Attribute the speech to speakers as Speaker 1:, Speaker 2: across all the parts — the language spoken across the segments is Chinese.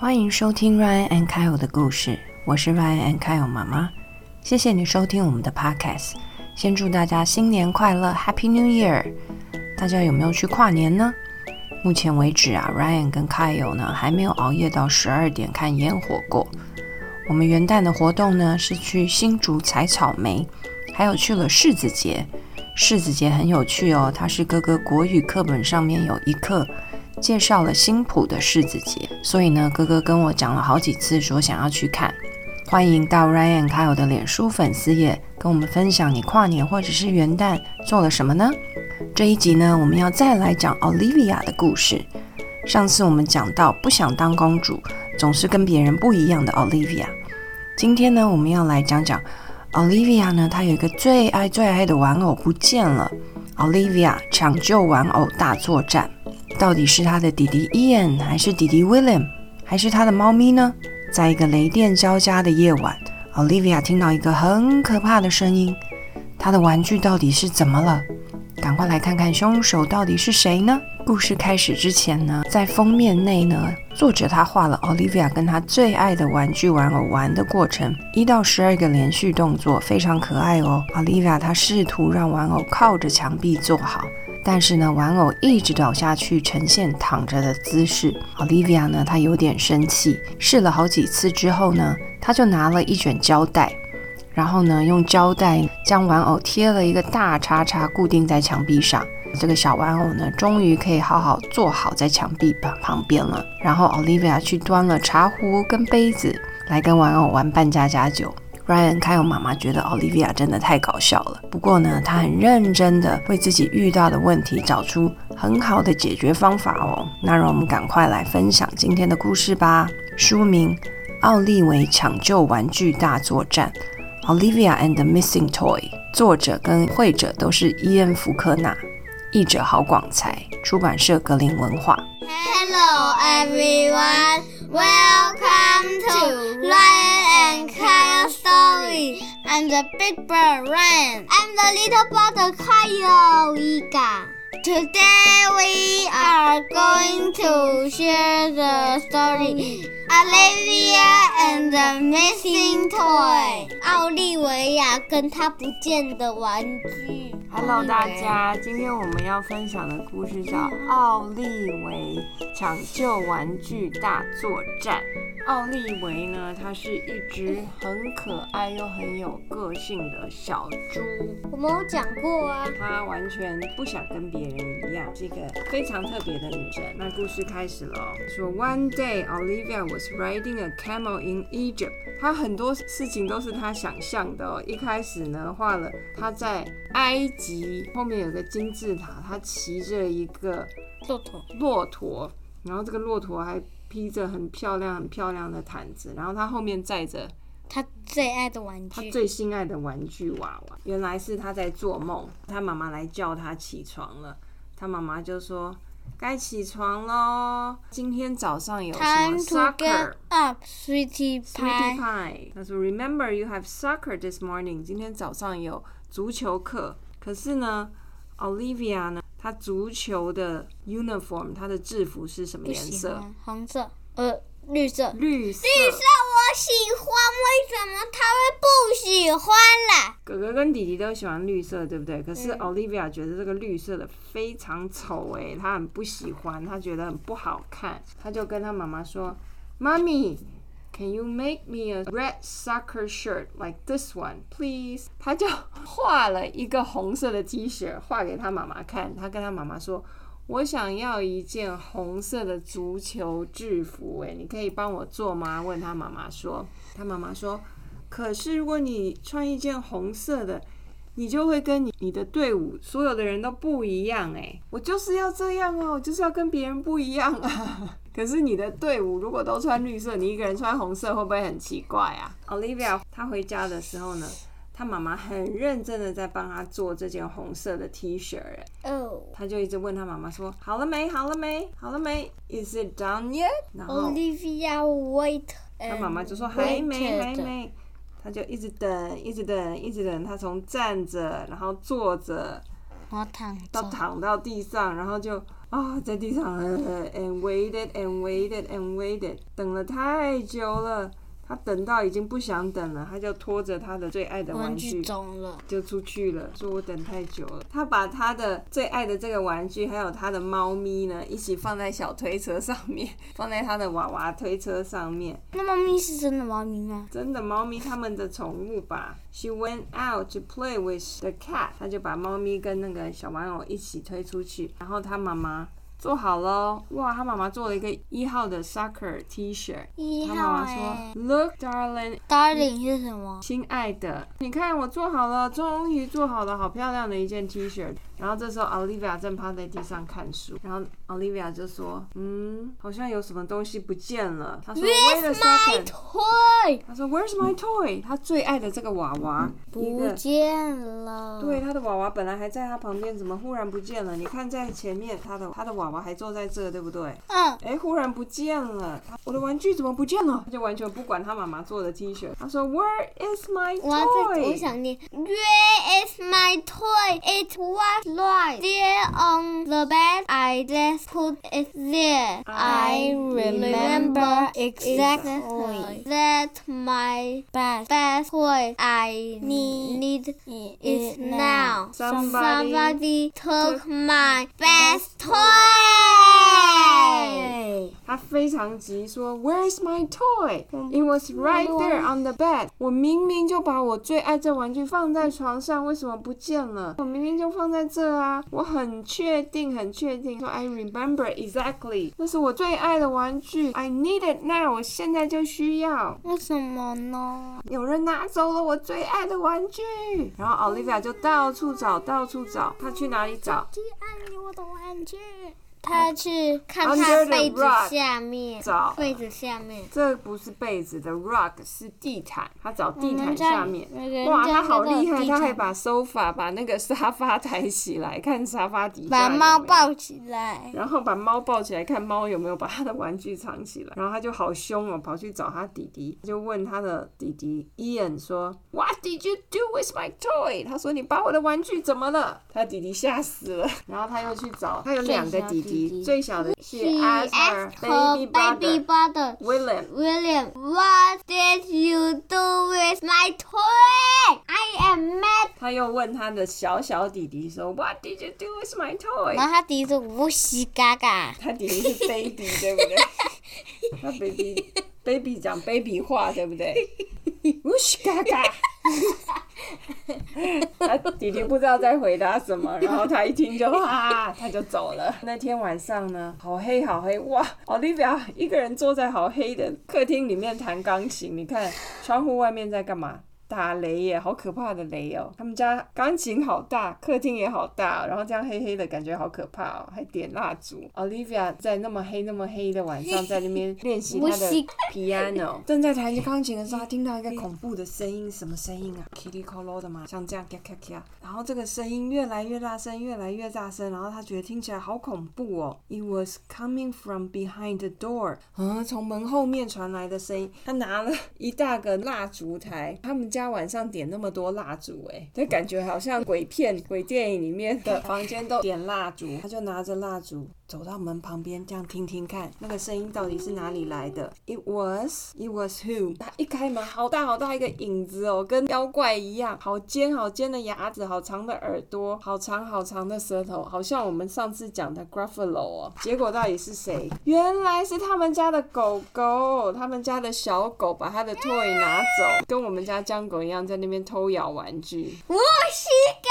Speaker 1: 欢迎收听 Ryan and Kyle 的故事，我是 Ryan and Kyle 妈妈。谢谢你收听我们的 Podcast。先祝大家新年快乐，Happy New Year！大家有没有去跨年呢？目前为止啊，Ryan 跟 Kyle 呢还没有熬夜到十二点看烟火过。我们元旦的活动呢是去新竹采草莓，还有去了柿子节。柿子节很有趣哦，它是哥哥国语课本上面有一课介绍了新浦的柿子节，所以呢，哥哥跟我讲了好几次说想要去看。欢迎到 Ryan Kyle 的脸书粉丝页跟我们分享你跨年或者是元旦做了什么呢？这一集呢，我们要再来讲 Olivia 的故事。上次我们讲到不想当公主，总是跟别人不一样的 Olivia。今天呢，我们要来讲讲 Olivia 呢，她有一个最爱最爱的玩偶不见了。Olivia 抢救玩偶大作战，到底是他的弟弟 Ian，还是弟弟 William，还是他的猫咪呢？在一个雷电交加的夜晚，Olivia 听到一个很可怕的声音。她的玩具到底是怎么了？赶快来看看凶手到底是谁呢？故事开始之前呢，在封面内呢，作者他画了 Olivia 跟他最爱的玩具玩偶玩的过程，一到十二个连续动作，非常可爱哦。Olivia 她试图让玩偶靠着墙壁坐好，但是呢，玩偶一直倒下去，呈现躺着的姿势。Olivia 呢，她有点生气，试了好几次之后呢，她就拿了一卷胶带。然后呢，用胶带将玩偶贴了一个大叉叉，固定在墙壁上。这个小玩偶呢，终于可以好好坐好在墙壁旁旁边了。然后 Olivia 去端了茶壶跟杯子，来跟玩偶玩扮家家酒。Ryan 还有妈妈觉得 Olivia 真的太搞笑了。不过呢，他很认真的为自己遇到的问题找出很好的解决方法哦。那让我们赶快来分享今天的故事吧。书名《奥利维抢救玩具大作战》。Olivia and the Missing Toy，作者跟绘者都是伊恩·福克纳，译者郝广才，出版社格林文化。
Speaker 2: Hello everyone, welcome to Ryan and Kyle story. I'm the big bird Ryan. I'm the little bird Kyle Ika. Today we are going to share the story Olivia and the Missing Toy。奥利维亚跟他不见的玩具。
Speaker 1: Hello，大家，今天我们要分享的故事叫《奥利维抢救玩具大作战》。奥利维呢，它是一只很可爱又很有个性的小猪。
Speaker 2: 我们有讲过啊。
Speaker 1: 它完全不想跟别人一样，是一个非常特别的女生。那故事开始了哦，说 One day Olivia was riding a camel in Egypt。她很多事情都是他想象的哦。一开始呢，画了他在埃及，后面有个金字塔，他骑着一个
Speaker 2: 骆驼。
Speaker 1: 骆驼，然后这个骆驼还披着很漂亮、很漂亮的毯子，然后他后面载着
Speaker 2: 他最爱的玩具。
Speaker 1: 他最心爱的玩具娃娃，原来是他在做梦。他妈妈来叫他起床了，他妈妈就说：“该起床喽，今天早上有什么
Speaker 2: Time to get
Speaker 1: soccer。”
Speaker 2: up, sweetie pie.
Speaker 1: 说：“Remember you have soccer this morning。今天早上有足球课。可是呢，Olivia 呢，她足球的 uniform，她的制服是什么颜色？
Speaker 2: 红色，呃，绿色。
Speaker 1: 绿色。
Speaker 2: 绿色我喜欢，为什么他会不喜欢啦？
Speaker 1: 哥哥跟弟弟都喜欢绿色，对不对？可是
Speaker 2: 嗯
Speaker 1: Olivia 觉得这个绿色的非常丑诶，他很不喜欢，他觉得很不好看，他就跟他妈妈说：“妈咪，Can you make me a red soccer shirt like this one, please？” 他就画了一个红色的 T 恤，画给他妈妈看。他跟他妈妈说：“我想要一件红色的足球制服，诶，你可以帮我做吗？”问他妈妈说。他妈妈说。可是如果你穿一件红色的，你就会跟你你的队伍所有的人都不一样哎。我就是要这样啊，我就是要跟别人不一样啊。可是你的队伍如果都穿绿色，你一个人穿红色，会不会很奇怪啊？Olivia 她回家的时候呢，她妈妈很认真的在帮他做这件红色的 T 恤哎。
Speaker 2: 哦
Speaker 1: 她就一直问他妈妈说：“好了没？好了没？好了没？Is it done yet？” 然后
Speaker 2: ，Olivia wait。
Speaker 1: 他妈妈就说还没还。没，他就一直等，一直等，一直等。他从站着，然后坐着，到。躺到地上，然后就啊，在地上呃 and waited and waited and waited，等了太久了。他等到已经不想等了，他就拖着他的最爱的玩具就出去了。说我等太久了。他把他的最爱的这个玩具，还有他的猫咪呢，一起放在小推车上面，放在他的娃娃推车上面。
Speaker 2: 那猫咪是真的猫咪吗？
Speaker 1: 真的猫咪，他们的宠物吧。She went out to play with the cat。他就把猫咪跟那个小玩偶一起推出去，然后他妈妈。做好了，哇！他妈妈做了一个一号的 soccer T 恤。
Speaker 2: 一号他
Speaker 1: 妈妈说：“Look, darling,
Speaker 2: darling 是什么？
Speaker 1: 亲爱的，你看我做好了，终于做好了，好漂亮的一件 T 恤。”然后这时候，Olivia 正趴在地上看书。然后 Olivia 就说：“嗯，好像有什么东西不见了。”他说
Speaker 2: ：“Where's my toy？”
Speaker 1: 他说：“Where's my toy？” 他最爱的这个娃娃
Speaker 2: 不见了。
Speaker 1: 对，他的娃娃本来还在他旁边，怎么忽然不见了？你看在前面，他的他的娃娃还坐在这，对不对？
Speaker 2: 嗯。
Speaker 1: 哎，忽然不见了，我的玩具怎么不见了？他就完全不管他妈妈做的 T 恤。他说：“Where is my toy？”
Speaker 2: 我想念：“Where is my toy? It was.” Right there on the bed, I just put it there. I remember exactly that my best, best toy I need is now. Somebody took my best toy.
Speaker 1: 他非常急，说：“Where's my toy? It was right there on the bed. 我明明就把我最爱这玩具放在床上，为什么不见了？我明明就放在这啊！我很确定，很确定。说 I remember exactly. 那是我最爱的玩具。I need it now. 我现在就需要。
Speaker 2: 为什么呢？
Speaker 1: 有人拿走了我最爱的玩具。然后 Olivia 就到处找，到处找。他去哪里找？
Speaker 2: 最爱我的玩具。他去看他被子下面，
Speaker 1: 找
Speaker 2: 被子下面。
Speaker 1: 这不是被子的 rug 是地毯，他找地毯下面。哇，他好厉害，他还把 sofa 把那个沙发抬起来，看沙发底下。
Speaker 2: 把猫抱起来。
Speaker 1: 然后把猫抱起来，看猫有没有把他的玩具藏起来。然后他就好凶哦，跑去找他弟弟，就问他的弟弟 Ian 说：“What did you do with my toy？” 他说：“你把我的玩具怎么了？”他弟弟吓死了。然后他又去找，他有两个弟弟。最小的是 asked her baby brother William.
Speaker 2: William, what did you do with my toy? I am mad.
Speaker 1: 他又问他的小小弟弟说，What did you do with my toy?
Speaker 2: 然后他弟弟说，我西嘎嘎。
Speaker 1: 他弟弟是 baby，对不对？他 baby baby 讲 baby 话，对不对？我西嘎嘎。他弟弟不知道在回答什么，然后他一听就啊，他就走了。那天晚上呢，好黑好黑哇！Olivia 一个人坐在好黑的客厅里面弹钢琴，你看窗户外面在干嘛？打雷耶，好可怕的雷哦！他们家钢琴好大，客厅也好大，然后这样黑黑的感觉好可怕哦，还点蜡烛。Olivia 在那么黑那么黑的晚上，在那边练习她的 piano，正在弹钢琴的时候，他听到一个恐怖的声音，什么声音啊？Kitty Colo 的嘛，像这样咔咔咔，然后这个声音越来越大声，越来越大声，然后他觉得听起来好恐怖哦。It was coming from behind the door，嗯，从门后面传来的声音。他拿了一大个蜡烛台，他们家。家晚上点那么多蜡烛，哎，就感觉好像鬼片、鬼电影里面的房间都点蜡烛。他就拿着蜡烛走到门旁边，这样听听看，那个声音到底是哪里来的？It was, it was who？他一开门，好大好大一个影子哦，跟妖怪一样，好尖好尖的牙齿，好长的耳朵，好长好长的舌头，好像我们上次讲的 Gruffalo 哦。结果到底是谁？原来是他们家的狗狗，他们家的小狗把他的 toy 拿走，跟我们家江。狗一样在那边偷咬玩具。
Speaker 2: 我是狗，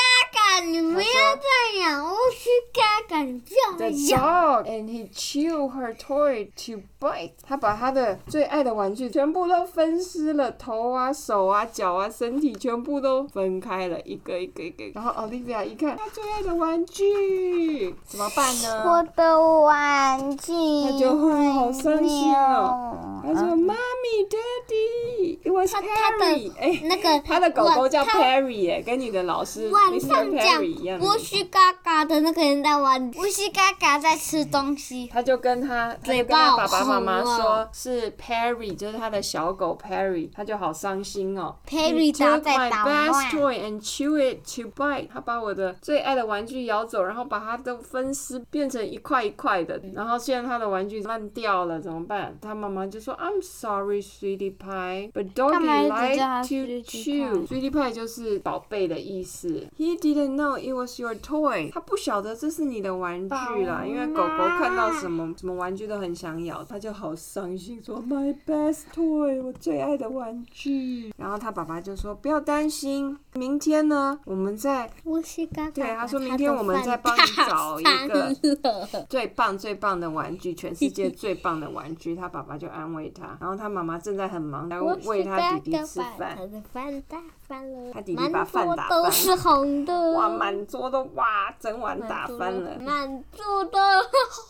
Speaker 2: 你不要这样。我是嘎嘎，你不要这样。
Speaker 1: The dog and he chewed her toy to bite。他把他的最爱的玩具全部都分尸了，头啊、手啊、脚啊、身体全部都分开了，一个一个一个。然后 Olivia 一看，他最爱的玩具，怎么办呢？
Speaker 2: 我的玩具。
Speaker 1: 他就会好伤心哦。他说：“Mommy, Daddy, it was
Speaker 2: 他他的
Speaker 1: Perry。哎，
Speaker 2: 那个
Speaker 1: 他的狗狗叫 Perry 哎，跟你的老师
Speaker 2: 晚
Speaker 1: Mr.
Speaker 2: 上讲
Speaker 1: 字。
Speaker 2: 须嘎嘎的那个人在玩，乌须嘎嘎在吃东西。
Speaker 1: 他就跟他，他就
Speaker 2: 嘴
Speaker 1: 跟他
Speaker 2: 巴
Speaker 1: 爸爸妈妈说，是 Perry，就是他的小狗 Perry，他就好伤心哦。
Speaker 2: Perry 在
Speaker 1: my best toy and chew it to bite。他把我的最爱的玩具咬走，然后把它都分尸，变成一块一块的。然后现在他的玩具烂掉了，怎么办？他妈妈就说：“I'm sorry, sweetie pie, but doggy like
Speaker 2: 他
Speaker 1: to
Speaker 2: sweetie
Speaker 1: chew。” pie？sweetie pie 就是宝贝的意思。He didn't know it was your toy。他不晓得这是你的玩具啦，因为狗狗看到什么什么玩具都很想咬，他就好伤心，说 My best toy，我最爱的玩具。然后他爸爸就说不要担心，明天呢，我们再
Speaker 2: 乌须嘎嘎。
Speaker 1: 对他说明天我们再帮你找一个 最棒最棒的玩具，全世界最棒的玩具。他爸爸就安慰他，然后他妈妈正在很忙，来喂他弟弟吃饭。
Speaker 2: 他的饭打翻了，
Speaker 1: 他弟弟把饭打翻
Speaker 2: 满桌都是红的。
Speaker 1: 哇，满桌都哇，整碗打翻了。
Speaker 2: 满桌都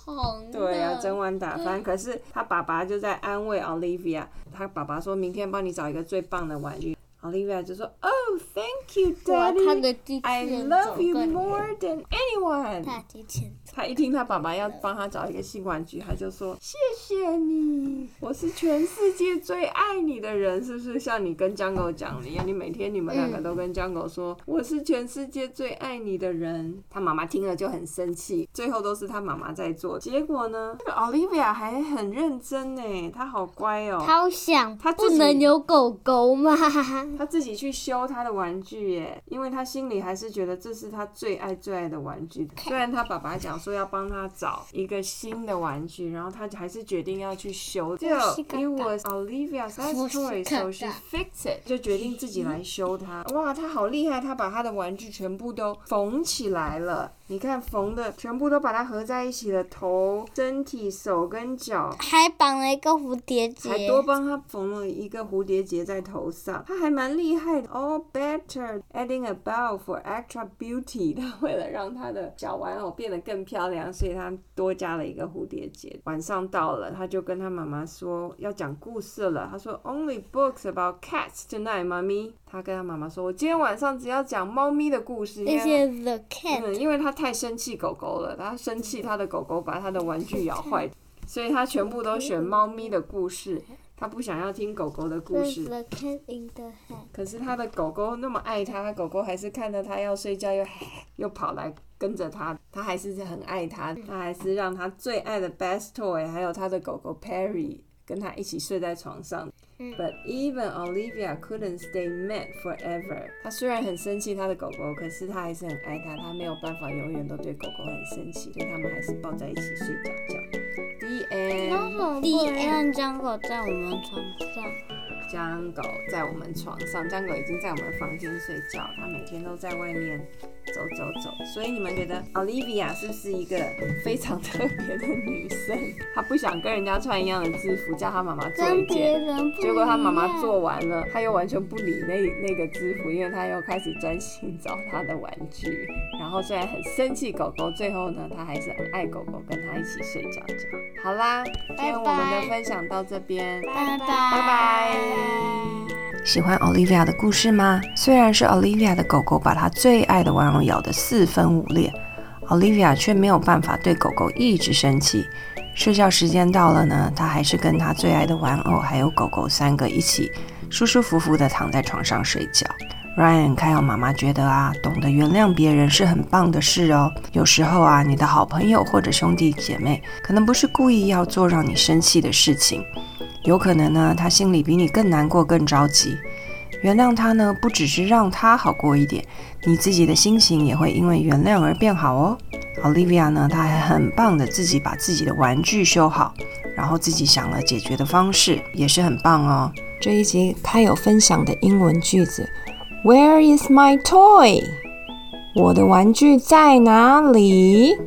Speaker 2: 红的。
Speaker 1: 对啊，整碗打翻。可是他爸爸就在安慰 Olivia，他爸爸说明天帮你找一个最棒的玩具。Olivia 就说：“Oh, thank you,
Speaker 2: 哇，他
Speaker 1: Daddy.
Speaker 2: 的第
Speaker 1: I
Speaker 2: 七
Speaker 1: love you more than anyone.”
Speaker 2: 他提前走。
Speaker 1: 他一听他爸爸要帮他找一个新玩具，他就说：“谢谢你，我是全世界最爱你的人。”是不是像你跟江狗讲的一样？你每天你们两个都跟江狗说：“我是全世界最爱你的人。”他妈妈听了就很生气，最后都是他妈妈在做。结果呢，这个 Olivia 还很认真呢，她好乖哦。
Speaker 2: 他好想，不
Speaker 1: 他不
Speaker 2: 能有狗狗吗？
Speaker 1: 他自己去修他的玩具耶，因为他心里还是觉得这是他最爱最爱的玩具。虽然他爸爸讲说要帮他找一个新的玩具，然后他还是决定要去修。就 it was Olivia's toy, so she fixed it，就决定自己来修它。哇，他好厉害，他把他的玩具全部都缝起来了。你看缝的全部都把它合在一起了，头、身体、手跟脚。
Speaker 2: 还绑了一个蝴蝶结。
Speaker 1: 还多帮他缝了一个蝴蝶结在头上，他还蛮厉害的。All better adding a bow for extra beauty，他为了让他的小玩偶变得更漂亮，所以他多加了一个蝴蝶结。晚上到了，他就跟他妈妈说要讲故事了。他说 Only books about cats tonight, mommy。他跟他妈妈说，我今天晚上只要讲猫咪的故事。因为
Speaker 2: 那些 the cat，、
Speaker 1: 嗯，因为他太生气狗狗了，他生气他的狗狗把他的玩具咬坏，所以他全部都选猫咪的故事，他不想要听狗狗的故事。
Speaker 2: the cat in the hat。
Speaker 1: 可是他的狗狗那么爱他，狗狗还是看着他要睡觉又 又跑来跟着他，他还是很爱他，他还是让他最爱的 best toy，还有他的狗狗 Perry 跟他一起睡在床上。But even Olivia couldn't stay mad forever。他虽然很生气他的狗狗，可是他还是很爱他，他没有办法永远都对狗狗很生气，所以他们还是抱在一起睡觉觉。The end。
Speaker 2: 第一让江狗在我们床上，
Speaker 1: 江狗在我们床上，江狗已经在我们房间睡觉，它每天都在外面走走走。所以你们觉得 Olivia 是不是一个非常特别的女生？她不想跟人家穿一样的制服，叫她妈妈做一件。结果她妈妈做完了，她又完全不理那那个制服，因为她又开始专心找她的玩具。然后虽然很生气狗狗，最后呢，她还是很爱狗狗，跟她一起睡觉觉。好啦，今天我们的分享到这边，
Speaker 2: 拜拜
Speaker 1: 拜拜。
Speaker 3: 喜欢 Olivia 的故事吗？虽然是 Olivia 的狗狗把她最爱的玩偶咬得四分五裂，Olivia 却没有办法对狗狗一直生气。睡觉时间到了呢，她还是跟她最爱的玩偶还有狗狗三个一起舒舒服服地躺在床上睡觉。Ryan 看到妈妈觉得啊，懂得原谅别人是很棒的事哦。有时候啊，你的好朋友或者兄弟姐妹可能不是故意要做让你生气的事情，有可能呢，他心里比你更难过、更着急。原谅他呢，不只是让他好过一点，你自己的心情也会因为原谅而变好哦。Olivia 呢，她还很棒的自己把自己的玩具修好，然后自己想了解决的方式，也是很棒哦。这一集他有分享的英文句子：Where is my toy？我的玩具在哪里？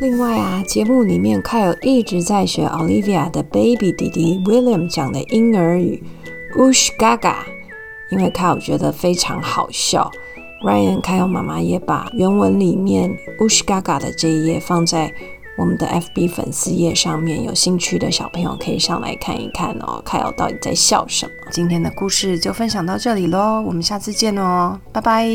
Speaker 3: 另外啊，节目里面凯尔一直在学 Olivia 的 baby 弟弟 William 讲的婴儿语 “Ush Gaga”，因为凯尔觉得非常好笑。Ryan 凯尔妈妈也把原文里面 “Ush Gaga” 的这一页放在
Speaker 1: 我们的 FB 粉丝页上面，有兴趣的小朋友可以上来看一看哦，凯尔到底在笑什么。今天的故事就分享到这里喽，我们下次见哦，拜拜。